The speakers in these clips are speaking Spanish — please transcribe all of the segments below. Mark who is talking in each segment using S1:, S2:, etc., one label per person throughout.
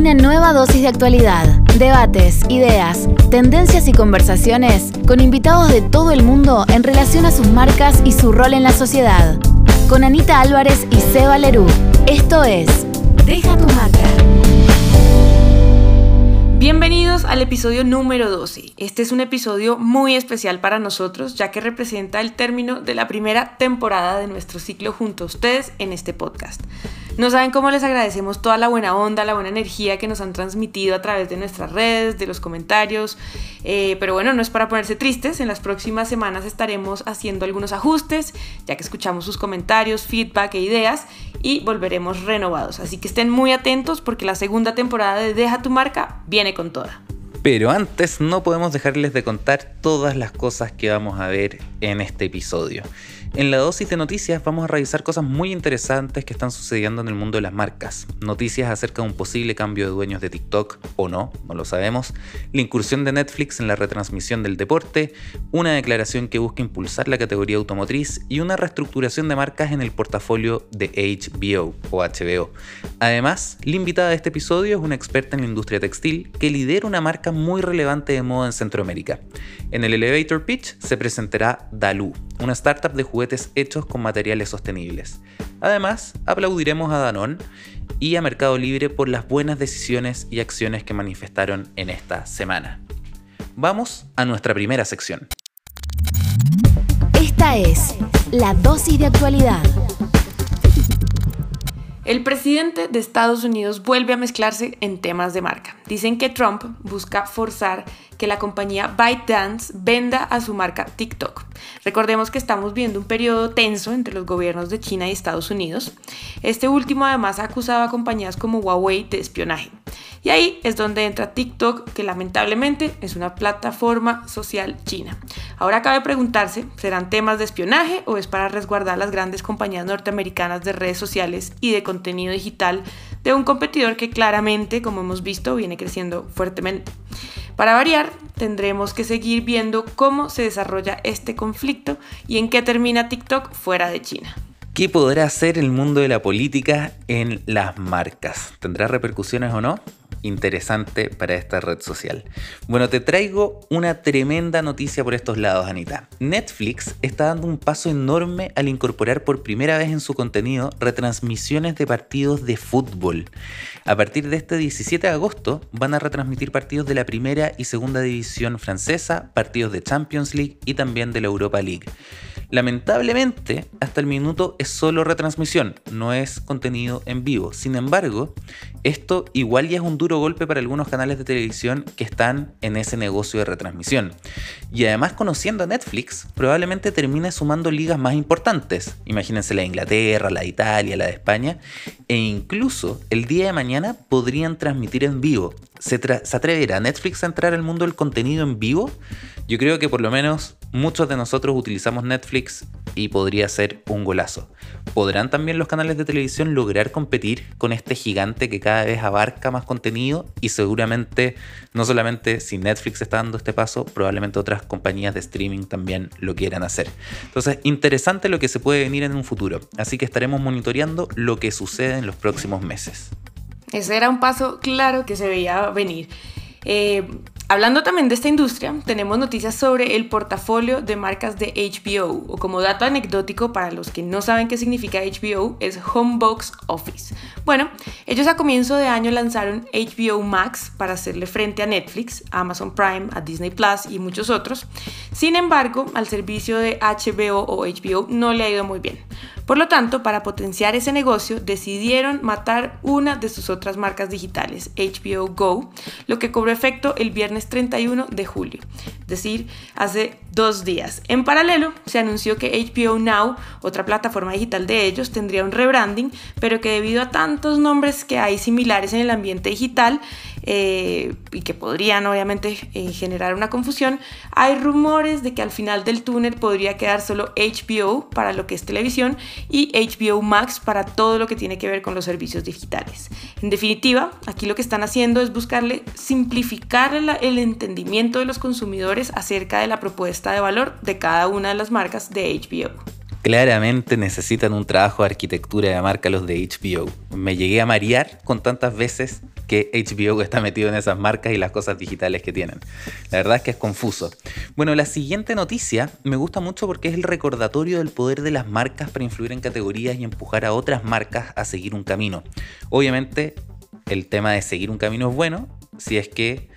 S1: Una nueva dosis de actualidad, debates, ideas, tendencias y conversaciones con invitados de todo el mundo en relación a sus marcas y su rol en la sociedad. Con Anita Álvarez y Seba Lerú. Esto es Deja tu marca.
S2: Bienvenidos al episodio número 12. Este es un episodio muy especial para nosotros ya que representa el término de la primera temporada de nuestro ciclo junto a ustedes en este podcast. No saben cómo les agradecemos toda la buena onda, la buena energía que nos han transmitido a través de nuestras redes, de los comentarios. Eh, pero bueno, no es para ponerse tristes. En las próximas semanas estaremos haciendo algunos ajustes, ya que escuchamos sus comentarios, feedback e ideas y volveremos renovados. Así que estén muy atentos porque la segunda temporada de Deja tu marca viene con toda.
S3: Pero antes no podemos dejarles de contar todas las cosas que vamos a ver en este episodio. En la dosis de noticias vamos a revisar cosas muy interesantes que están sucediendo en el mundo de las marcas. Noticias acerca de un posible cambio de dueños de TikTok o no, no lo sabemos. La incursión de Netflix en la retransmisión del deporte, una declaración que busca impulsar la categoría automotriz y una reestructuración de marcas en el portafolio de HBO o HBO. Además, la invitada de este episodio es una experta en la industria textil que lidera una marca muy relevante de moda en Centroamérica. En el Elevator Pitch se presentará Dalu, una startup de juguetes hechos con materiales sostenibles. Además, aplaudiremos a Danone y a Mercado Libre por las buenas decisiones y acciones que manifestaron en esta semana. Vamos a nuestra primera sección.
S1: Esta es la dosis de actualidad.
S2: El presidente de Estados Unidos vuelve a mezclarse en temas de marca. Dicen que Trump busca forzar que la compañía ByteDance venda a su marca TikTok. Recordemos que estamos viendo un periodo tenso entre los gobiernos de China y Estados Unidos. Este último además ha acusado a compañías como Huawei de espionaje. Y ahí es donde entra TikTok, que lamentablemente es una plataforma social china. Ahora cabe preguntarse, ¿serán temas de espionaje o es para resguardar las grandes compañías norteamericanas de redes sociales y de contenido digital de un competidor que claramente, como hemos visto, viene creciendo fuertemente? Para variar, tendremos que seguir viendo cómo se desarrolla este conflicto y en qué termina TikTok fuera de China.
S3: ¿Qué podrá hacer el mundo de la política en las marcas? ¿Tendrá repercusiones o no? Interesante para esta red social. Bueno, te traigo una tremenda noticia por estos lados, Anita. Netflix está dando un paso enorme al incorporar por primera vez en su contenido retransmisiones de partidos de fútbol. A partir de este 17 de agosto van a retransmitir partidos de la primera y segunda división francesa, partidos de Champions League y también de la Europa League. Lamentablemente, hasta el minuto es solo retransmisión, no es contenido en vivo. Sin embargo, esto igual ya es un duro golpe para algunos canales de televisión que están en ese negocio de retransmisión. Y además, conociendo a Netflix, probablemente termine sumando ligas más importantes. Imagínense la de Inglaterra, la de Italia, la de España. E incluso el día de mañana podrían transmitir en vivo. ¿Se, ¿Se atreverá Netflix a entrar al mundo del contenido en vivo? Yo creo que por lo menos muchos de nosotros utilizamos Netflix y podría ser un golazo. ¿Podrán también los canales de televisión lograr competir con este gigante que cada vez abarca más contenido? Y seguramente, no solamente si Netflix está dando este paso, probablemente otras compañías de streaming también lo quieran hacer. Entonces, interesante lo que se puede venir en un futuro. Así que estaremos monitoreando lo que sucede en los próximos meses.
S2: Ese era un paso claro que se veía venir. Eh, Hablando también de esta industria, tenemos noticias sobre el portafolio de marcas de HBO, o como dato anecdótico para los que no saben qué significa HBO, es Homebox Office. Bueno, ellos a comienzo de año lanzaron HBO Max para hacerle frente a Netflix, Amazon Prime, a Disney Plus y muchos otros. Sin embargo, al servicio de HBO o HBO no le ha ido muy bien. Por lo tanto, para potenciar ese negocio, decidieron matar una de sus otras marcas digitales, HBO Go, lo que cobró efecto el viernes 31 de julio, es decir, hace dos días. En paralelo, se anunció que HBO Now, otra plataforma digital de ellos, tendría un rebranding, pero que debido a tantos nombres que hay similares en el ambiente digital, eh, y que podrían obviamente eh, generar una confusión, hay rumores de que al final del túnel podría quedar solo HBO para lo que es televisión y HBO Max para todo lo que tiene que ver con los servicios digitales. En definitiva, aquí lo que están haciendo es buscarle simplificar el entendimiento de los consumidores acerca de la propuesta de valor de cada una de las marcas de HBO.
S3: Claramente necesitan un trabajo de arquitectura de marca los de HBO. Me llegué a marear con tantas veces que HBO está metido en esas marcas y las cosas digitales que tienen. La verdad es que es confuso. Bueno, la siguiente noticia me gusta mucho porque es el recordatorio del poder de las marcas para influir en categorías y empujar a otras marcas a seguir un camino. Obviamente, el tema de seguir un camino es bueno si es que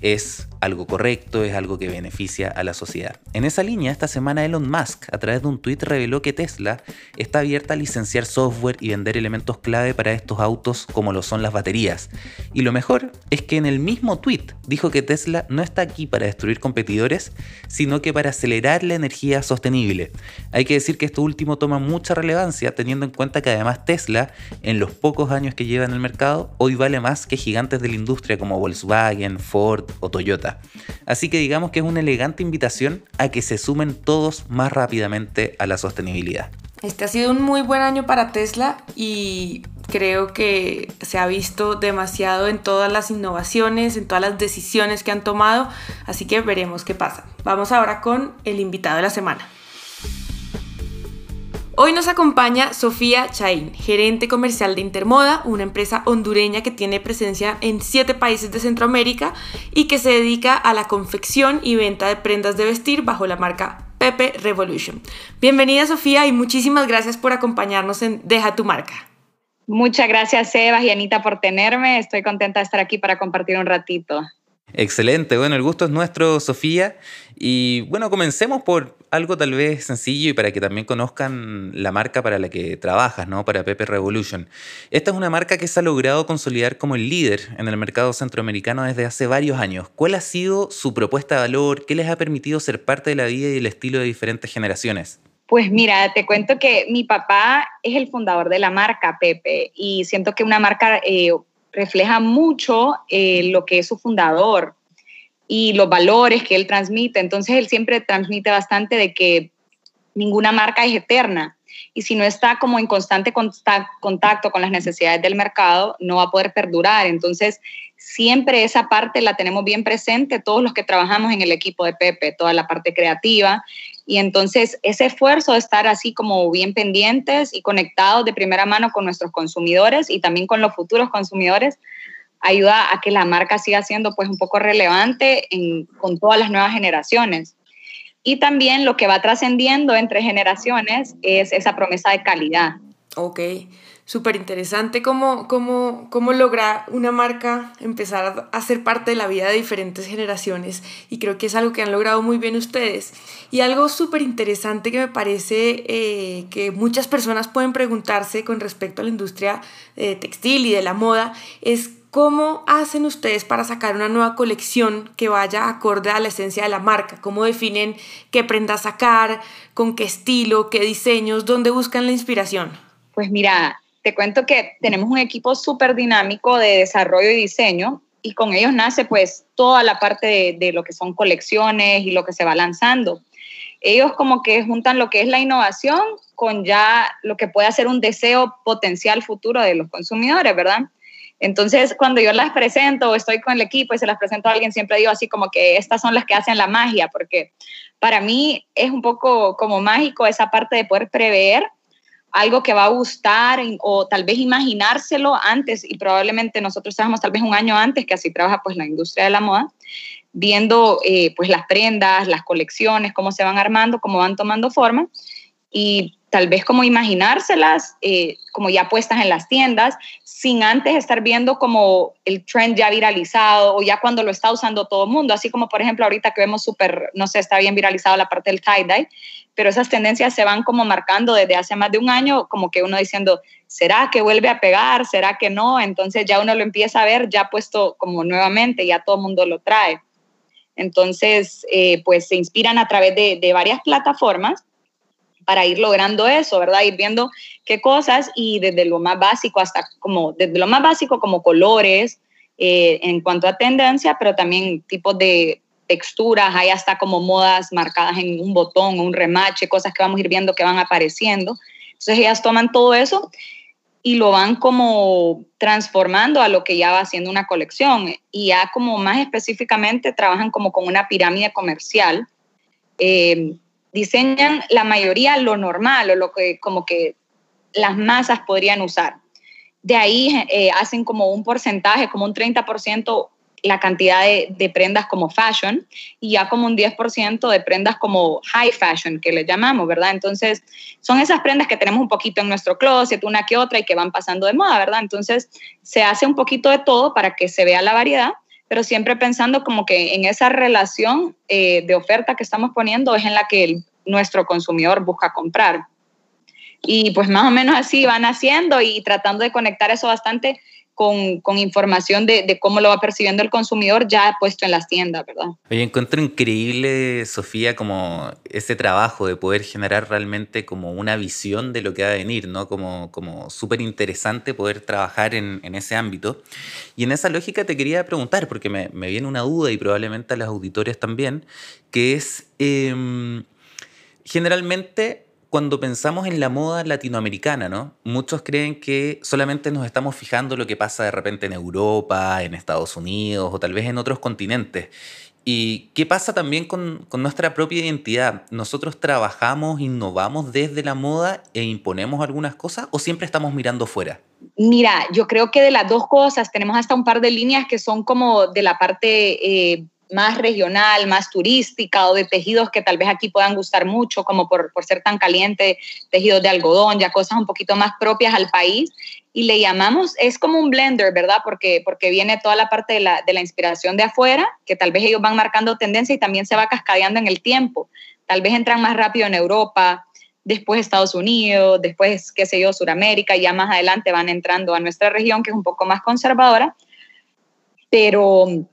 S3: es algo correcto, es algo que beneficia a la sociedad. En esa línea, esta semana Elon Musk, a través de un tweet, reveló que Tesla está abierta a licenciar software y vender elementos clave para estos autos como lo son las baterías. Y lo mejor es que en el mismo tweet dijo que Tesla no está aquí para destruir competidores, sino que para acelerar la energía sostenible. Hay que decir que esto último toma mucha relevancia teniendo en cuenta que además Tesla, en los pocos años que lleva en el mercado, hoy vale más que gigantes de la industria como Volkswagen, Ford o Toyota. Así que digamos que es una elegante invitación a que se sumen todos más rápidamente a la sostenibilidad.
S2: Este ha sido un muy buen año para Tesla y creo que se ha visto demasiado en todas las innovaciones, en todas las decisiones que han tomado, así que veremos qué pasa. Vamos ahora con el invitado de la semana. Hoy nos acompaña Sofía Chaín, gerente comercial de Intermoda, una empresa hondureña que tiene presencia en siete países de Centroamérica y que se dedica a la confección y venta de prendas de vestir bajo la marca Pepe Revolution. Bienvenida Sofía y muchísimas gracias por acompañarnos en Deja tu marca.
S4: Muchas gracias Sebas y Anita por tenerme. Estoy contenta de estar aquí para compartir un ratito.
S3: Excelente, bueno, el gusto es nuestro, Sofía. Y bueno, comencemos por algo tal vez sencillo y para que también conozcan la marca para la que trabajas, ¿no? Para Pepe Revolution. Esta es una marca que se ha logrado consolidar como el líder en el mercado centroamericano desde hace varios años. ¿Cuál ha sido su propuesta de valor? ¿Qué les ha permitido ser parte de la vida y el estilo de diferentes generaciones?
S4: Pues mira, te cuento que mi papá es el fundador de la marca Pepe y siento que una marca eh, refleja mucho eh, lo que es su fundador y los valores que él transmite. Entonces él siempre transmite bastante de que ninguna marca es eterna y si no está como en constante contacto con las necesidades del mercado, no va a poder perdurar. Entonces, siempre esa parte la tenemos bien presente, todos los que trabajamos en el equipo de Pepe, toda la parte creativa. Y entonces, ese esfuerzo de estar así como bien pendientes y conectados de primera mano con nuestros consumidores y también con los futuros consumidores, ayuda a que la marca siga siendo pues un poco relevante con todas las nuevas generaciones. Y también lo que va trascendiendo entre generaciones es esa promesa de calidad.
S2: Ok, súper interesante cómo, cómo, cómo logra una marca empezar a ser parte de la vida de diferentes generaciones y creo que es algo que han logrado muy bien ustedes. Y algo súper interesante que me parece eh, que muchas personas pueden preguntarse con respecto a la industria eh, textil y de la moda es ¿Cómo hacen ustedes para sacar una nueva colección que vaya acorde a la esencia de la marca? ¿Cómo definen qué prenda sacar, con qué estilo, qué diseños, dónde buscan la inspiración?
S4: Pues mira, te cuento que tenemos un equipo súper dinámico de desarrollo y diseño y con ellos nace pues toda la parte de, de lo que son colecciones y lo que se va lanzando. Ellos como que juntan lo que es la innovación con ya lo que puede ser un deseo potencial futuro de los consumidores, ¿verdad? Entonces, cuando yo las presento o estoy con el equipo y se las presento a alguien, siempre digo así como que estas son las que hacen la magia, porque para mí es un poco como mágico esa parte de poder prever algo que va a gustar o tal vez imaginárselo antes y probablemente nosotros trabajamos tal vez un año antes que así trabaja pues la industria de la moda viendo eh, pues las prendas, las colecciones, cómo se van armando, cómo van tomando forma y tal vez como imaginárselas eh, como ya puestas en las tiendas, sin antes estar viendo como el trend ya viralizado o ya cuando lo está usando todo el mundo, así como por ejemplo ahorita que vemos súper, no sé, está bien viralizado la parte del tie-dye, pero esas tendencias se van como marcando desde hace más de un año, como que uno diciendo, ¿será que vuelve a pegar? ¿Será que no? Entonces ya uno lo empieza a ver ya puesto como nuevamente, ya todo el mundo lo trae. Entonces, eh, pues se inspiran a través de, de varias plataformas para ir logrando eso, ¿verdad? Ir viendo qué cosas y desde lo más básico hasta como, desde lo más básico como colores eh, en cuanto a tendencia, pero también tipos de texturas, hay hasta como modas marcadas en un botón un remache, cosas que vamos a ir viendo que van apareciendo. Entonces ellas toman todo eso y lo van como transformando a lo que ya va siendo una colección y ya como más específicamente trabajan como con una pirámide comercial. Eh, diseñan la mayoría lo normal o lo que como que las masas podrían usar. de ahí eh, hacen como un porcentaje, como un 30% la cantidad de, prendas como fashion y ya como un 10% de prendas como high fashion, que le llamamos, ¿verdad? Entonces, son esas prendas que tenemos un poquito en nuestro closet, una que otra, y que van pasando de moda, ¿verdad? Entonces, se hace un poquito de todo para que se vea la variedad, pero siempre pensando como que en esa relación eh, de oferta que estamos poniendo es en la que nuestro consumidor busca comprar. Y pues más o menos así van haciendo y tratando de conectar eso bastante con, información de, cómo lo va percibiendo el consumidor ya puesto en las tiendas, ¿verdad?
S3: Oye, encuentro increíble, Sofía, como ese trabajo de poder generar realmente como una visión de lo que va a venir, ¿no? Como, como súper interesante poder trabajar en, ese ámbito. Y en esa lógica te quería preguntar, porque me, viene una duda y probablemente a los auditores también, que es, em, generalmente cuando pensamos en la moda latinoamericana, ¿no? Muchos creen que solamente nos estamos fijando lo que pasa de repente en Europa, en Estados Unidos o tal vez en otros continentes. ¿Y qué pasa también con, nuestra propia identidad? ¿Nosotros trabajamos, innovamos desde la moda e imponemos algunas cosas o siempre estamos mirando fuera?
S4: Mira, yo creo que de las dos cosas tenemos hasta un par de líneas que son como de la parte eh, más regional, más turística o de tejidos que tal vez aquí puedan gustar mucho, como por, ser tan caliente, tejidos de algodón, ya cosas un poquito más propias al país. Y le llamamos, es como un blender, ¿verdad? Porque, porque viene toda la parte de la, de la inspiración de afuera, que tal vez ellos van marcando tendencia y también se va cascadeando en el tiempo. Tal vez entran más rápido en Europa, después Estados Unidos, después, qué sé yo, Sudamérica, y ya más adelante van entrando a nuestra región, que es un poco más conservadora. Pero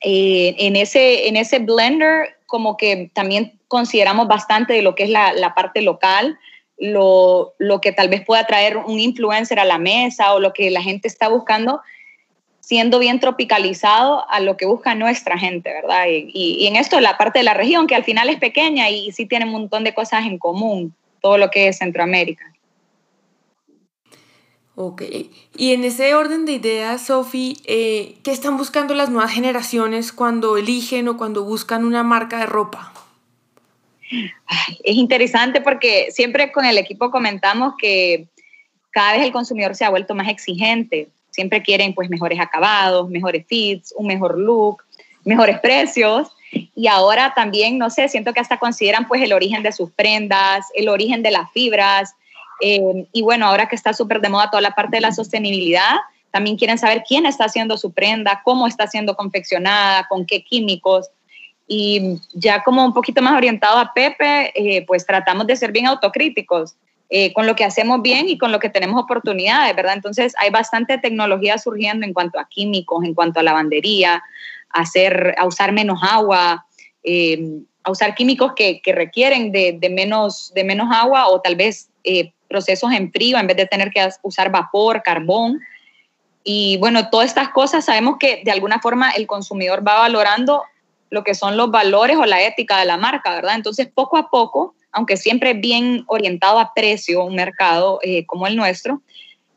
S4: eh, en, ese, en ese blender como que también consideramos bastante de lo que es la, parte local, lo, lo, que tal vez pueda traer un influencer a la mesa o lo que la gente está buscando, siendo bien tropicalizado a lo que busca nuestra gente, ¿verdad? Y, y, en esto la parte de la región, que al final es pequeña y sí tiene un montón de cosas en común, todo lo que es Centroamérica.
S2: Ok, y en ese orden de ideas, Sofi, eh, ¿qué están buscando las nuevas generaciones cuando eligen o cuando buscan una marca de ropa?
S4: es interesante porque siempre con el equipo comentamos que cada vez el consumidor se ha vuelto más exigente. Siempre quieren pues mejores acabados, mejores fits, un mejor look, mejores precios. Y ahora también, no sé, siento que hasta consideran pues el origen de sus prendas, el origen de las fibras, eh, y bueno, ahora que está súper de moda toda la parte de la sostenibilidad, también quieren saber quién está haciendo su prenda, cómo está siendo confeccionada, con qué químicos. Y ya como un poquito más orientado a Pepe, eh, pues tratamos de ser bien autocríticos eh, con lo que hacemos bien y con lo que tenemos oportunidades, ¿verdad? Entonces hay bastante tecnología surgiendo en cuanto a químicos, en cuanto a lavandería, a, hacer, a usar menos agua, a usar químicos que, que requieren de, de, menos, de menos agua o tal vez procesos en frío en vez de tener que usar vapor, carbón. Y bueno, todas estas cosas sabemos que de alguna forma el consumidor va valorando lo que son los valores o la ética de la marca, ¿verdad? Entonces, poco a poco, aunque siempre bien orientado a precio, un mercado eh, como el nuestro,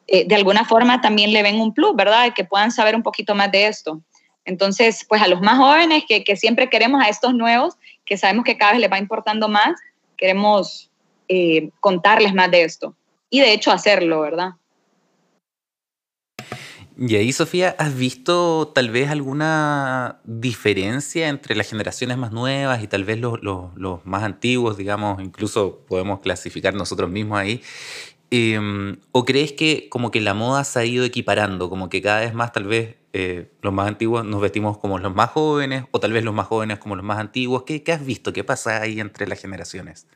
S4: eh, de alguna forma también le ven un plus, ¿verdad? Que puedan saber un poquito más de esto. Entonces, pues a los más jóvenes que, que siempre queremos a estos nuevos, que sabemos que cada vez les va importando más, queremos eh, contarles más de esto. Y de hecho hacerlo, ¿verdad?
S3: Y ahí, Sofía, ¿has visto tal vez alguna diferencia entre las generaciones más nuevas y tal vez los, los, más antiguos, digamos, incluso podemos clasificar nosotros mismos ahí? Em, ¿O crees que como que la moda se ha ido equiparando, como que cada vez más tal vez eh, los más antiguos nos vestimos como los más jóvenes, o tal vez los más jóvenes como los más antiguos? ¿Qué, qué has visto? ¿Qué pasa ahí entre las generaciones?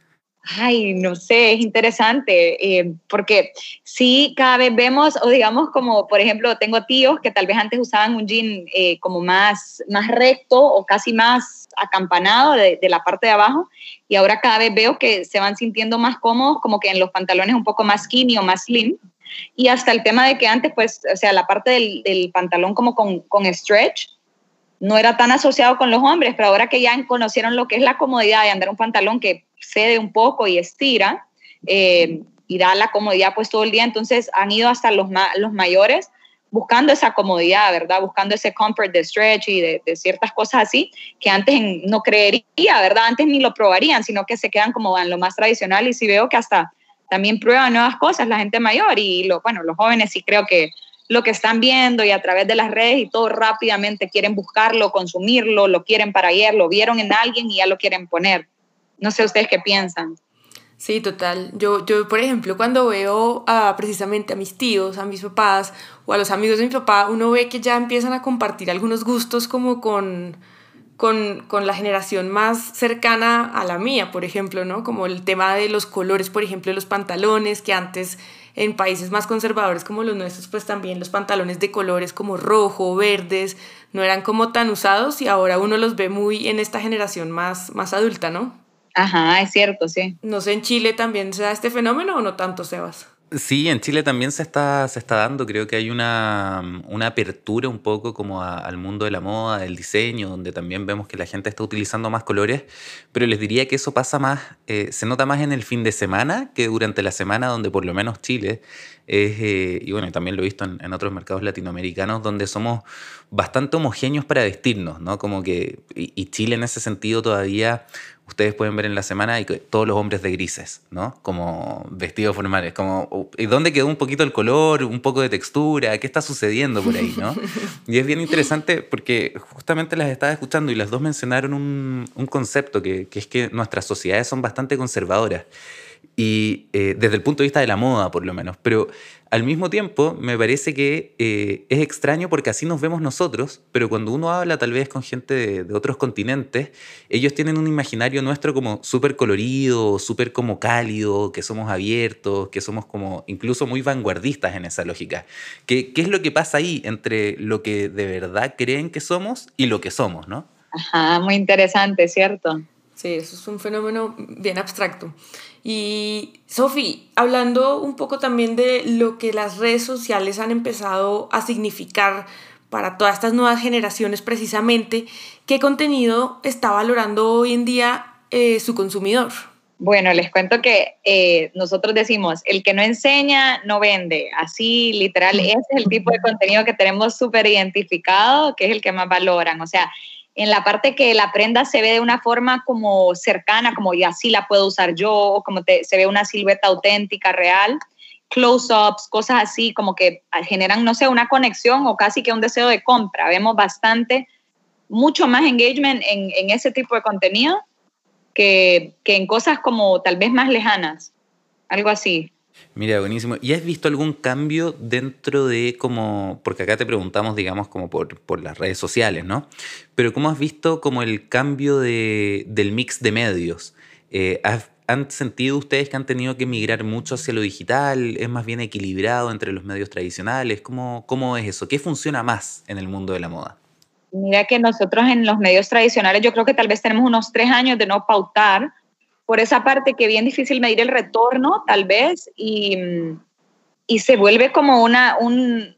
S4: Ay, no sé, es interesante, eh, porque sí, cada vez vemos, o digamos como, por ejemplo, tengo tíos que tal vez antes usaban un jean eh, como más, más recto o casi más acampanado de, de, la parte de abajo, y ahora cada vez veo que se van sintiendo más cómodos, como que en los pantalones un poco más skinny o más slim, y hasta el tema de que antes, pues, o sea, la parte del, del pantalón como con, con stretch, no era tan asociado con los hombres, pero ahora que ya conocieron lo que es la comodidad de andar un pantalón que cede un poco y estira eh, y da la comodidad pues todo el día, entonces han ido hasta los, los mayores buscando esa comodidad, ¿verdad? Buscando ese comfort de stretch y de, ciertas cosas así que antes no creería, ¿verdad? Antes ni lo probarían, sino que se quedan como en lo más tradicional y si veo que hasta también prueba nuevas cosas la gente mayor y lo, bueno, los jóvenes sí creo que lo que están viendo y a través de las redes y todo rápidamente quieren buscarlo, consumirlo, lo quieren para ayer, lo vieron en alguien y ya lo quieren poner. No sé ustedes qué piensan.
S2: Sí, total. Yo, yo, por ejemplo, cuando veo precisamente a mis tíos, a mis papás o a los amigos de mi papá, uno ve que ya empiezan a compartir algunos gustos como con, con, con, la generación más cercana a la mía, por ejemplo, ¿no? Como el tema de los colores, por ejemplo, de los pantalones, que antes en países más conservadores como los nuestros, pues también los pantalones de colores como rojo, verdes, no eran como tan usados y ahora uno los ve muy en esta generación más, más adulta, ¿no?
S4: Ajá, es cierto, sí.
S2: No sé, ¿en Chile también se da este fenómeno o no tanto, Sebas?
S3: Sí, en Chile también se está, se está dando, creo que hay una, una apertura un poco como al mundo de la moda, del diseño, donde también vemos que la gente está utilizando más colores, pero les diría que eso pasa más, eh, se nota más en el fin de semana que durante la semana, donde por lo menos Chile es, eh, y bueno, también lo he visto en, en, otros mercados latinoamericanos, donde somos bastante homogéneos para vestirnos, ¿no? Como que, y, y Chile en ese sentido todavía ustedes pueden ver en la semana y todos los hombres de grises, ¿no? Como vestidos formales, como ¿y dónde quedó un poquito el color, un poco de textura? ¿Qué está sucediendo por ahí, no? Y es bien interesante porque justamente las estaba escuchando y las dos mencionaron un, un concepto que, que es que nuestras sociedades son bastante conservadoras y eh, desde el punto de vista de la moda por lo menos, pero al mismo tiempo me parece que eh, es extraño porque así nos vemos nosotros, pero cuando uno habla tal vez con gente de, de otros continentes, ellos tienen un imaginario nuestro como súper colorido, súper como cálido, que somos abiertos, que somos como incluso muy vanguardistas en esa lógica. ¿Qué, qué es lo que pasa ahí entre lo que de verdad creen que somos y lo que somos, no?
S4: Ajá, muy interesante, ¿cierto?
S2: Sí, eso es un fenómeno bien abstracto. Y Sofi, hablando un poco también de lo que las redes sociales han empezado a significar para todas estas nuevas generaciones precisamente, ¿qué contenido está valorando hoy en día eh, su consumidor?
S4: Bueno, les cuento que eh, nosotros decimos, el que no enseña, no vende. Así, literal, ese es el tipo de contenido que tenemos súper identificado, que es el que más valoran. O sea, en la parte que la prenda se ve de una forma como cercana, como ya sí la puedo usar yo, como se ve una silueta auténtica, real, close-ups, cosas así, como que generan, no sé, una conexión o casi que un deseo de compra. Vemos bastante, mucho más engagement en, en ese tipo de contenido que, que en cosas como tal vez más lejanas, algo así.
S3: Mira, buenísimo. ¿Y has visto algún cambio dentro de como, porque acá te preguntamos, digamos, como por, por las redes sociales, ¿no? Pero ¿cómo has visto como el cambio de, del mix de medios? Eh, ¿Han sentido ustedes que han tenido que migrar mucho hacia lo digital? ¿Es más bien equilibrado entre los medios tradicionales? ¿Cómo, cómo es eso? ¿Qué funciona más en el mundo de la moda?
S4: Mira que nosotros en los medios tradicionales yo creo que tal vez tenemos unos tres años de no pautar por esa parte que es bien difícil medir el retorno, tal vez, y, y se vuelve como una, un,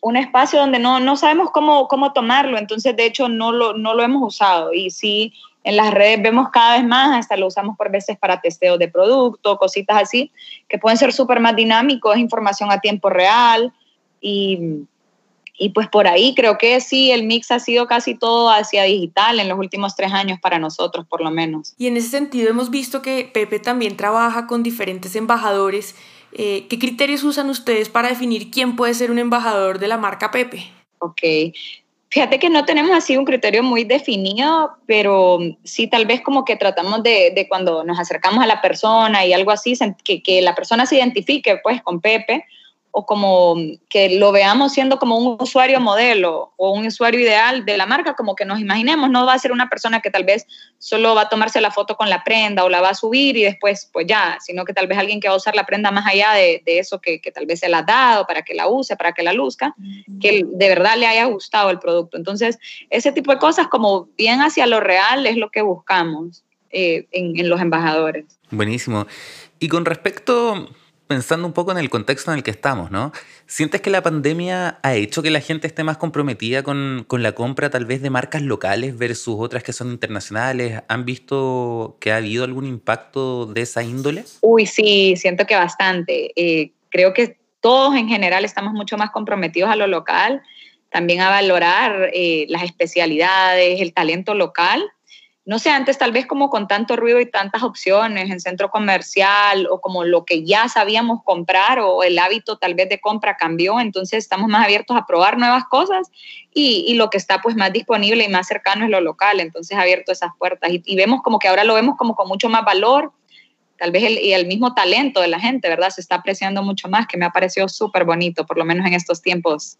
S4: un espacio donde no, no sabemos cómo, cómo tomarlo, entonces de hecho no lo, no lo hemos usado. Y sí en las redes vemos cada vez más, hasta lo usamos por veces para testeo de producto, cositas así, que pueden ser súper más dinámicos, información a tiempo real y, y pues por ahí creo que sí, el mix ha sido casi todo hacia digital en los últimos tres años para nosotros, por lo menos.
S2: Y en ese sentido hemos visto que Pepe también trabaja con diferentes embajadores. Eh, ¿Qué criterios usan ustedes para definir quién puede ser un embajador de la marca Pepe?
S4: Ok. Fíjate que no tenemos así un criterio muy definido, pero sí tal vez como que tratamos de, de cuando nos acercamos a la persona y algo así, que, que la persona se identifique pues con Pepe o como que lo veamos siendo como un usuario modelo o un usuario ideal de la marca, como que nos imaginemos, no va a ser una persona que tal vez solo va a tomarse la foto con la prenda o la va a subir y después pues ya, sino que tal vez alguien que va a usar la prenda más allá de, de eso que, que, tal vez se la ha dado para que la use, para que la luzca, que de verdad le haya gustado el producto. Entonces, ese tipo de cosas como bien hacia lo real es lo que buscamos eh, en, en los embajadores.
S3: Buenísimo. Y con respecto pensando un poco en el contexto en el que estamos, ¿no? ¿Sientes que la pandemia ha hecho que la gente esté más comprometida con, con, la compra tal vez de marcas locales versus otras que son internacionales? ¿Han visto que ha habido algún impacto de esa índole?
S4: Uy, sí, siento que bastante. Eh, creo que todos en general estamos mucho más comprometidos a lo local, también a valorar eh, las especialidades, el talento local no sé, antes tal vez como con tanto ruido y tantas opciones en centro comercial o como lo que ya sabíamos comprar o el hábito tal vez de compra cambió, entonces estamos más abiertos a probar nuevas cosas y, lo que está pues más disponible y más cercano es lo local, entonces abierto esas puertas y, vemos como que ahora lo vemos como con mucho más valor, tal vez y el mismo talento de la gente, ¿verdad? Se está apreciando mucho más, que me ha parecido súper bonito, por lo menos en estos tiempos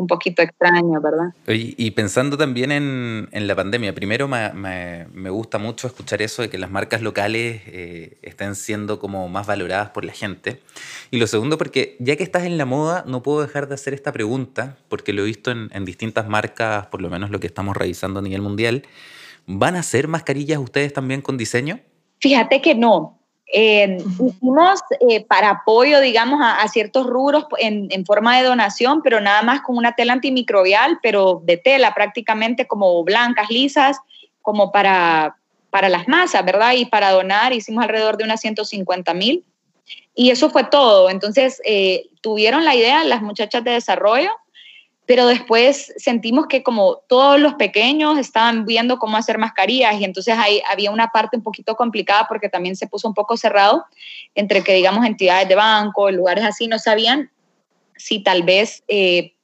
S4: un poquito extraño, ¿verdad?
S3: Y, pensando también en, en la pandemia, primero me, me, me, gusta mucho escuchar eso de que las marcas locales eh, estén siendo como más valoradas por la gente. Y lo segundo, porque ya que estás en la moda, no puedo dejar de hacer esta pregunta, porque lo he visto en, en distintas marcas, por lo menos lo que estamos revisando a nivel mundial. ¿Van a hacer mascarillas ustedes también con diseño?
S4: Fíjate que no. Eh, hicimos eh, para apoyo, digamos, a, a ciertos rubros en, en, forma de donación, pero nada más con una tela antimicrobial, pero de tela prácticamente como blancas, lisas, como para, para las masas, ¿verdad? Y para donar hicimos alrededor de unas 150 mil. Y eso fue todo. Entonces, eh, tuvieron la idea las muchachas de desarrollo pero después sentimos que como todos los pequeños estaban viendo cómo hacer mascarillas y entonces ahí había una parte un poquito complicada porque también se puso un poco cerrado entre que digamos entidades de banco, lugares así, no sabían si tal vez eh,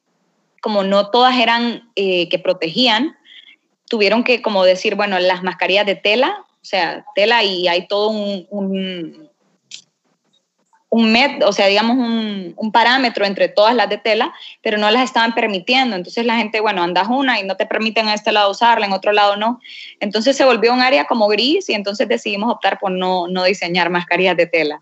S4: como no todas eran eh, que protegían, tuvieron que como decir, bueno, las mascarillas de tela, o sea, tela y hay todo un, un un met, o sea, digamos un, un, parámetro entre todas las de tela, pero no las estaban permitiendo. Entonces la gente, bueno, andas una y no te permiten en este lado usarla, en otro lado no. Entonces se volvió un área como gris y entonces decidimos optar por no, no diseñar mascarillas de tela.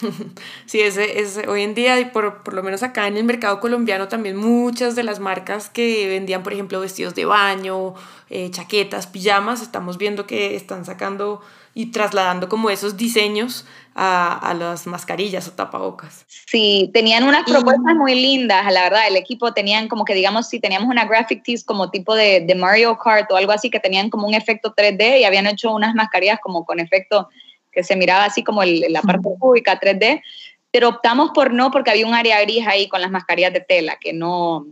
S2: Sí, ese, es hoy en día, y por, por, lo menos acá en el mercado colombiano, también muchas de las marcas que vendían, por ejemplo, vestidos de baño, eh, chaquetas, pijamas, estamos viendo que están sacando y trasladando como esos diseños a, a las mascarillas o tapabocas.
S4: Sí, tenían unas propuestas muy lindas, la verdad, el equipo tenían como que digamos, si teníamos una graphic tees como tipo de, de Mario Kart o algo así, que tenían como un efecto 3D y habían hecho unas mascarillas como con efecto que se miraba así como el, la parte cúbica 3D, pero optamos por no porque había un área gris ahí con las mascarillas de tela, que no,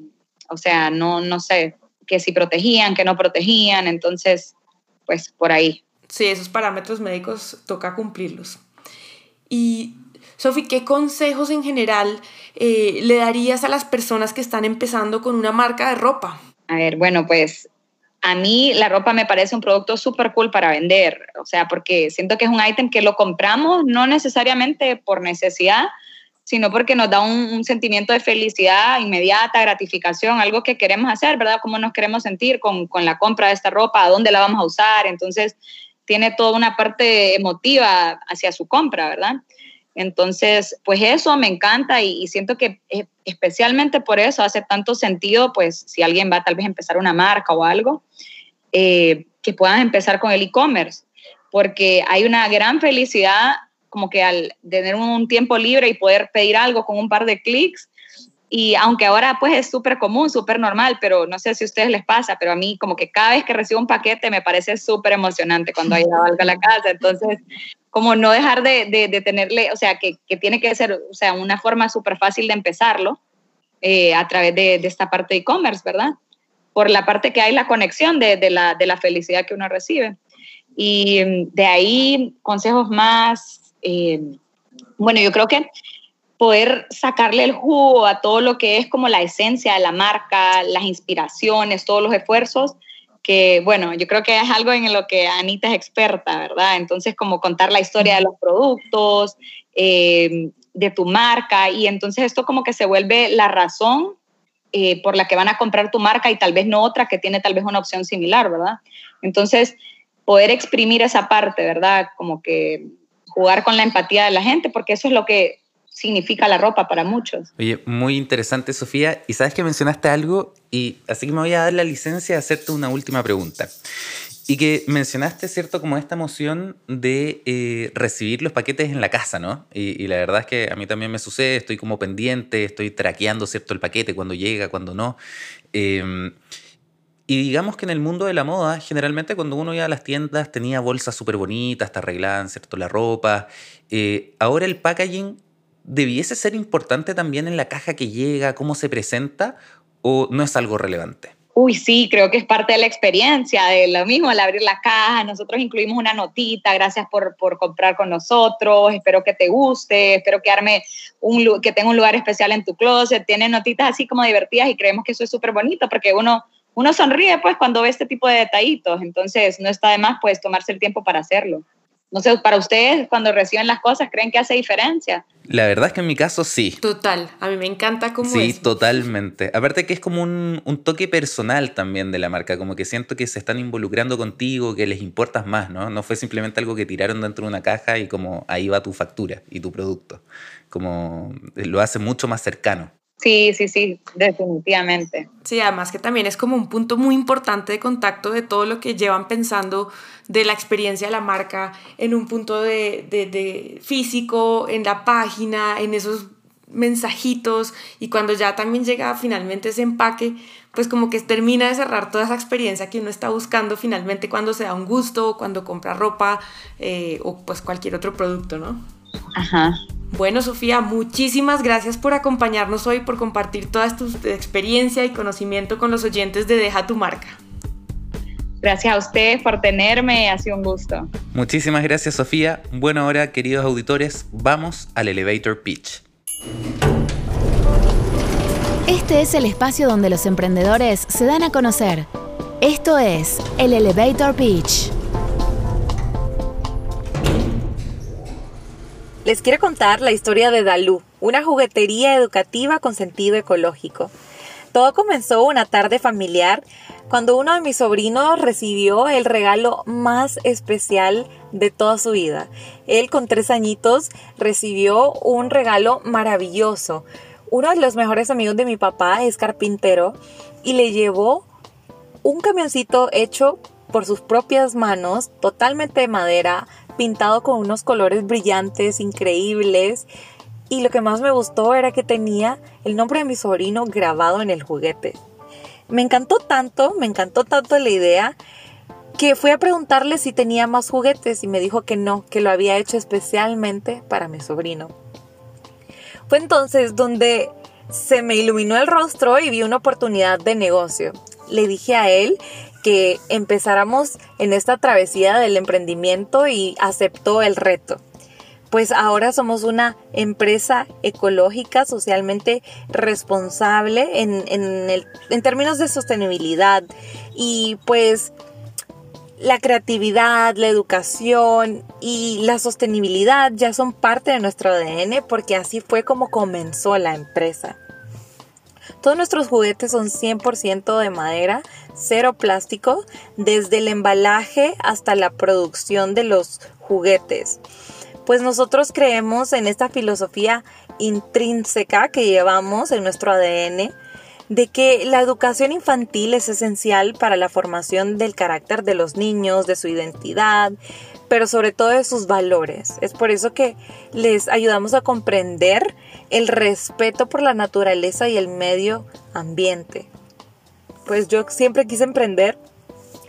S4: o sea, no, no sé, que si protegían, que no protegían, entonces, pues por ahí.
S2: Sí, esos parámetros médicos toca cumplirlos. Y, Sofi, ¿qué consejos en general eh, le darías a las personas que están empezando con una marca de ropa?
S4: A ver, bueno, pues a mí la ropa me parece un producto súper cool para vender, o sea, porque siento que es un ítem que lo compramos no necesariamente por necesidad, sino porque nos da un, un, sentimiento de felicidad inmediata, gratificación, algo que queremos hacer, ¿verdad? Cómo nos queremos sentir con, con la compra de esta ropa, a dónde la vamos a usar, entonces tiene toda una parte emotiva hacia su compra, ¿verdad? Entonces, pues eso me encanta y, siento que especialmente por eso hace tanto sentido, pues si alguien va tal vez a empezar una marca o algo, eh, que puedan empezar con el e-commerce, porque hay una gran felicidad como que al tener un tiempo libre y poder pedir algo con un par de clics, y aunque ahora pues es súper común, súper normal, pero no sé si a ustedes les pasa, pero a mí como que cada vez que recibo un paquete me parece súper emocionante cuando hay algo a la casa. Entonces, como no dejar de, de, de tenerle, o sea, que, que, tiene que ser, o sea, una forma súper fácil de empezarlo eh, a través de, de, esta parte de e-commerce, ¿verdad? Por la parte que hay la conexión de, de, la, de la felicidad que uno recibe. Y mm, de ahí, consejos más, eh, bueno, yo creo que poder sacarle el jugo a todo lo que es como la esencia de la marca, las inspiraciones, todos los esfuerzos, que bueno, yo creo que es algo en lo que Anita es experta, ¿verdad? Entonces, como contar la historia de los productos, eh, de tu marca, y entonces esto como que se vuelve la razón eh, por la que van a comprar tu marca y tal vez no otra que tiene tal vez una opción similar, ¿verdad? Entonces, poder exprimir esa parte, ¿verdad? Como que jugar con la empatía de la gente, porque eso es lo que significa la ropa para muchos.
S3: Oye, muy interesante, Sofía. Y sabes que mencionaste algo, y así que me voy a dar la licencia de hacerte una última pregunta. Y que mencionaste, ¿cierto?, como esta emoción de eh, recibir los paquetes en la casa, ¿no? Y, y, la verdad es que a mí también me sucede, estoy como pendiente, estoy traqueando, ¿cierto?, el paquete, cuando llega, cuando no. Eh, y digamos que en el mundo de la moda, generalmente cuando uno iba a las tiendas tenía bolsas súper bonitas, te arreglaban, ¿cierto?, la ropa. Eh, ahora el packaging debiese ser importante también en la caja que llega, cómo se presenta, o no es algo relevante?
S4: Uy, sí, creo que es parte de la experiencia, de lo mismo al abrir la caja. Nosotros incluimos una notita, gracias por, por comprar con nosotros, espero que te guste, espero que, arme un, que tenga un lugar especial en tu closet. Tiene notitas así como divertidas y creemos que eso es súper bonito porque uno, uno sonríe pues cuando ve este tipo de detallitos. Entonces no está de más pues tomarse el tiempo para hacerlo. No sé, para ustedes, cuando reciben las cosas, ¿creen que hace diferencia?
S3: La verdad es que en mi caso sí.
S2: Total, a mí me encanta cómo
S3: Sí, totalmente. Aparte que es como un, un, toque personal también de la marca, como que siento que se están involucrando contigo, que les importas más, ¿no? No fue simplemente algo que tiraron dentro de una caja y como ahí va tu factura y tu producto. Como lo hace mucho más cercano.
S4: Sí, sí, sí, definitivamente.
S2: Sí, además que también es como un punto muy importante de contacto de todo lo que llevan pensando de la experiencia de la marca en un punto de, de, de físico, en la página, en esos mensajitos y cuando ya también llega finalmente ese empaque, pues como que termina de cerrar toda esa experiencia que uno está buscando finalmente cuando se da un gusto, cuando compra ropa eh, o pues cualquier otro producto, ¿no?
S4: Ajá.
S2: Bueno, Sofía, muchísimas gracias por acompañarnos hoy, por compartir toda tu experiencia y conocimiento con los oyentes de Deja tu marca.
S4: Gracias a ustedes por tenerme, ha sido un gusto.
S3: Muchísimas gracias, Sofía. Bueno, ahora, queridos auditores, vamos al Elevator Pitch.
S1: Este es el espacio donde los emprendedores se dan a conocer. Esto es el Elevator Pitch.
S5: Les quiero contar la historia de Dalú, una juguetería educativa con sentido ecológico. Todo comenzó una tarde familiar cuando uno de mis sobrinos recibió el regalo más especial de toda su vida. Él con tres añitos recibió un regalo maravilloso. Uno de los mejores amigos de mi papá es carpintero y le llevó un camioncito hecho por sus propias manos, totalmente de madera, pintado con unos colores brillantes, increíbles. Y lo que más me gustó era que tenía el nombre de mi sobrino grabado en el juguete. Me encantó tanto, me encantó tanto la idea, que fui a preguntarle si tenía más juguetes y me dijo que no, que lo había hecho especialmente para mi sobrino. Fue entonces donde se me iluminó el rostro y vi una oportunidad de negocio. Le dije a él que empezáramos en esta travesía del emprendimiento y aceptó el reto. Pues ahora somos una empresa ecológica, socialmente responsable en, en términos de sostenibilidad. Y pues la creatividad, la educación y la sostenibilidad ya son parte de nuestro ADN porque así fue como comenzó la empresa. Todos nuestros juguetes son 100% de madera, cero plástico, desde el embalaje hasta la producción de los juguetes. Pues nosotros creemos en esta filosofía intrínseca que llevamos en nuestro ADN de que la educación infantil es esencial para la formación del carácter de los niños, de su identidad, pero sobre todo de sus valores. Es por eso que les ayudamos a comprender el respeto por la naturaleza y el medio ambiente. Pues yo siempre quise emprender,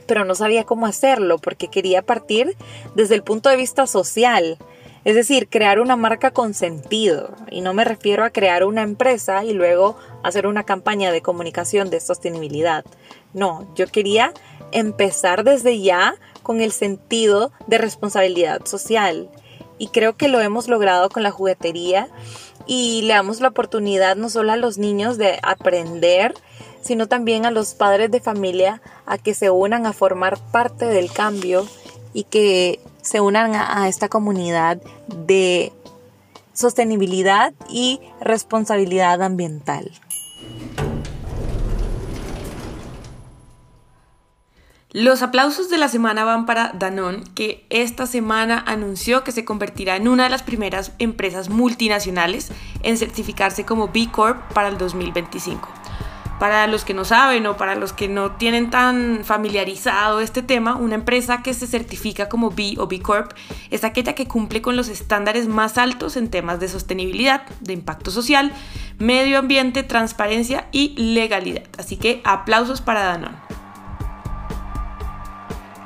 S5: pero no sabía cómo hacerlo porque quería partir desde el punto de vista social. Es decir, crear una marca con sentido. Y no me refiero a crear una empresa y luego hacer una campaña de comunicación de sostenibilidad. No, yo quería empezar desde ya con el sentido de responsabilidad social. Y creo que lo hemos logrado con la juguetería y le damos la oportunidad no solo a los niños de aprender, sino también a los padres de familia a que se unan a formar parte del cambio y que se unan a, esta comunidad de sostenibilidad y responsabilidad ambiental.
S2: Los aplausos de la semana van para Danone, que esta semana anunció que se convertirá en una de las primeras empresas multinacionales en certificarse como B Corp para el 2025. Para los que no saben o para los que no tienen tan familiarizado este tema, una empresa que se certifica como B o B Corp es aquella que cumple con los estándares más altos en temas de sostenibilidad, de impacto social, medio ambiente, transparencia y legalidad. Así que aplausos para Danone.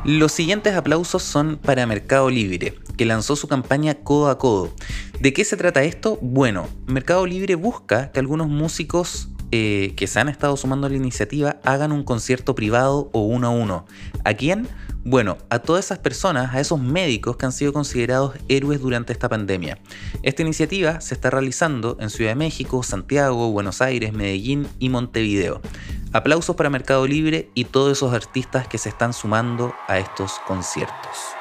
S3: Los siguientes aplausos son para Mercado Libre, que lanzó su campaña Codo a Codo. ¿De qué se trata esto? Bueno, Mercado Libre busca que algunos músicos eh, que se han estado sumando a la iniciativa hagan un concierto privado o uno a uno. ¿A quién? Bueno, a todas esas personas, a esos médicos que han sido considerados héroes durante esta pandemia. Esta iniciativa se está realizando en Ciudad de México, Santiago, Buenos Aires, Medellín y Montevideo. Aplausos para Mercado Libre y todos esos artistas que se están sumando a estos conciertos.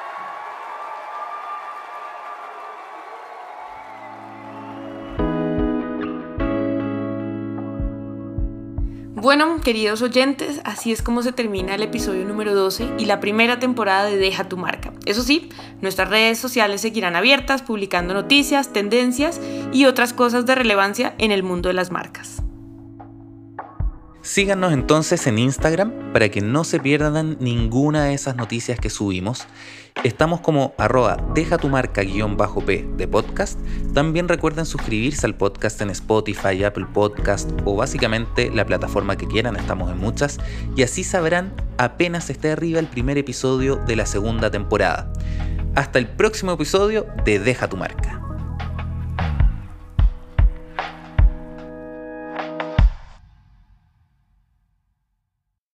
S2: Bueno, queridos oyentes, así es como se termina el episodio número 12 y la primera temporada de Deja tu marca. Eso sí, nuestras redes sociales seguirán abiertas, publicando noticias, tendencias y otras cosas de relevancia en el mundo de las marcas.
S3: Síganos entonces en Instagram para que no se pierdan ninguna de esas noticias que subimos. Estamos como arroba deja tu marca guion bajo P de podcast. También recuerden suscribirse al podcast en Spotify, Apple Podcast o básicamente la plataforma que quieran, estamos en muchas. Y así sabrán apenas esté arriba el primer episodio de la segunda temporada. Hasta el próximo episodio de Deja tu marca.